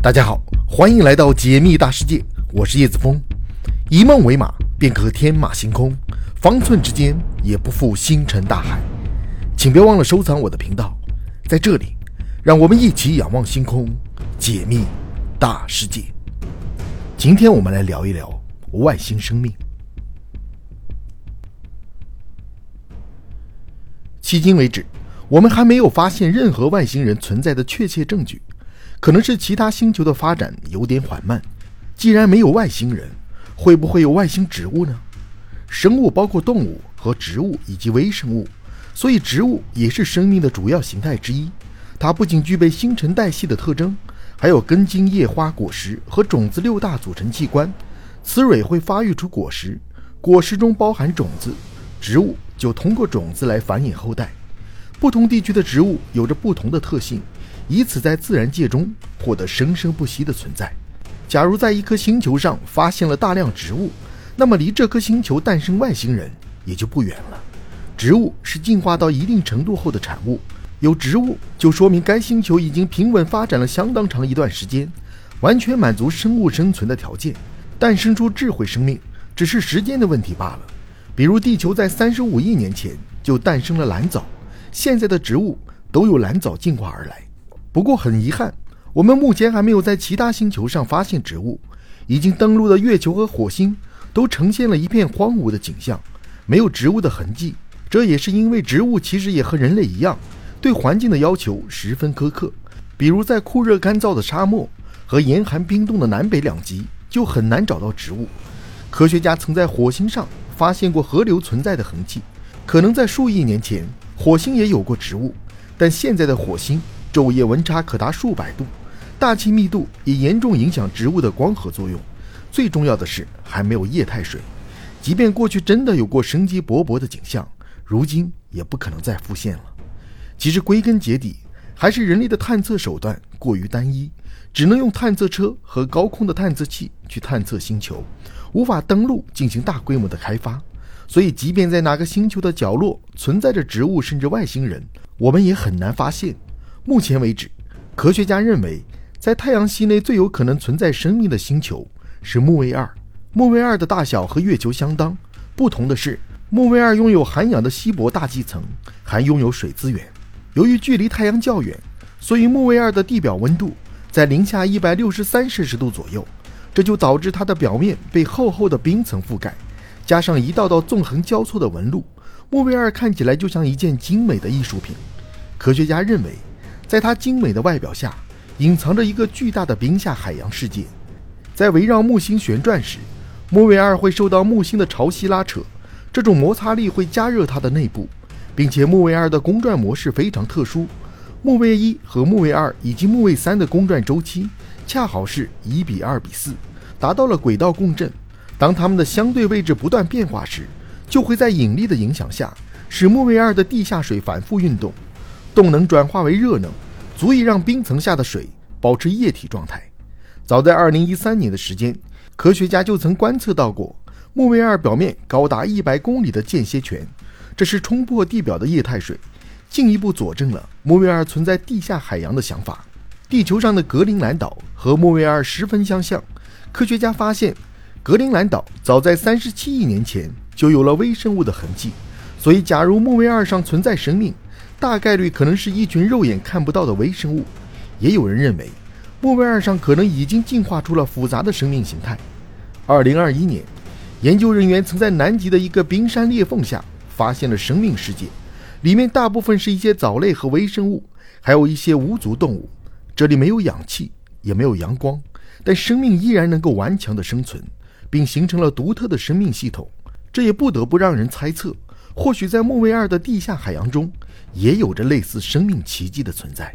大家好，欢迎来到解密大世界，我是叶子峰。以梦为马，便可天马行空，方寸之间也不负星辰大海。请别忘了收藏我的频道，在这里，让我们一起仰望星空，解密大世界。今天我们来聊一聊外星生命。迄今为止，我们还没有发现任何外星人存在的确切证据。可能是其他星球的发展有点缓慢。既然没有外星人，会不会有外星植物呢？生物包括动物和植物以及微生物，所以植物也是生命的主要形态之一。它不仅具备新陈代谢的特征，还有根茎、叶、花、果实和种子六大组成器官。雌蕊会发育出果实，果实中包含种子，植物就通过种子来繁衍后代。不同地区的植物有着不同的特性。以此在自然界中获得生生不息的存在。假如在一颗星球上发现了大量植物，那么离这颗星球诞生外星人也就不远了。植物是进化到一定程度后的产物，有植物就说明该星球已经平稳发展了相当长一段时间，完全满足生物生存的条件，诞生出智慧生命只是时间的问题罢了。比如地球在三十五亿年前就诞生了蓝藻，现在的植物都由蓝藻进化而来。不过很遗憾，我们目前还没有在其他星球上发现植物。已经登陆的月球和火星都呈现了一片荒芜的景象，没有植物的痕迹。这也是因为植物其实也和人类一样，对环境的要求十分苛刻。比如在酷热干燥的沙漠和严寒冰冻的南北两极，就很难找到植物。科学家曾在火星上发现过河流存在的痕迹，可能在数亿年前火星也有过植物，但现在的火星。昼夜温差可达数百度，大气密度也严重影响植物的光合作用。最重要的是，还没有液态水。即便过去真的有过生机勃勃的景象，如今也不可能再复现了。其实归根结底，还是人类的探测手段过于单一，只能用探测车和高空的探测器去探测星球，无法登陆进行大规模的开发。所以，即便在哪个星球的角落存在着植物甚至外星人，我们也很难发现。目前为止，科学家认为，在太阳系内最有可能存在生命的星球是木卫二。木卫二的大小和月球相当，不同的是，木卫二拥有含氧的稀薄大气层，还拥有水资源。由于距离太阳较远，所以木卫二的地表温度在零下一百六十三摄氏度左右，这就导致它的表面被厚厚的冰层覆盖，加上一道道纵横交错的纹路，木卫二看起来就像一件精美的艺术品。科学家认为。在它精美的外表下，隐藏着一个巨大的冰下海洋世界。在围绕木星旋转时，木卫二会受到木星的潮汐拉扯，这种摩擦力会加热它的内部，并且木卫二的公转模式非常特殊。木卫一和木卫二以及木卫三的公转周期恰好是一比二比四，达到了轨道共振。当它们的相对位置不断变化时，就会在引力的影响下，使木卫二的地下水反复运动。动能转化为热能，足以让冰层下的水保持液体状态。早在2013年的时间，科学家就曾观测到过木卫二表面高达100公里的间歇泉，这是冲破地表的液态水，进一步佐证了木卫二存在地下海洋的想法。地球上的格陵兰岛和木卫二十分相像，科学家发现格陵兰岛早在37亿年前就有了微生物的痕迹，所以假如木卫二上存在生命，大概率可能是一群肉眼看不到的微生物，也有人认为，木卫二上可能已经进化出了复杂的生命形态。二零二一年，研究人员曾在南极的一个冰山裂缝下发现了生命世界，里面大部分是一些藻类和微生物，还有一些无足动物。这里没有氧气，也没有阳光，但生命依然能够顽强地生存，并形成了独特的生命系统。这也不得不让人猜测，或许在木卫二的地下海洋中。也有着类似生命奇迹的存在。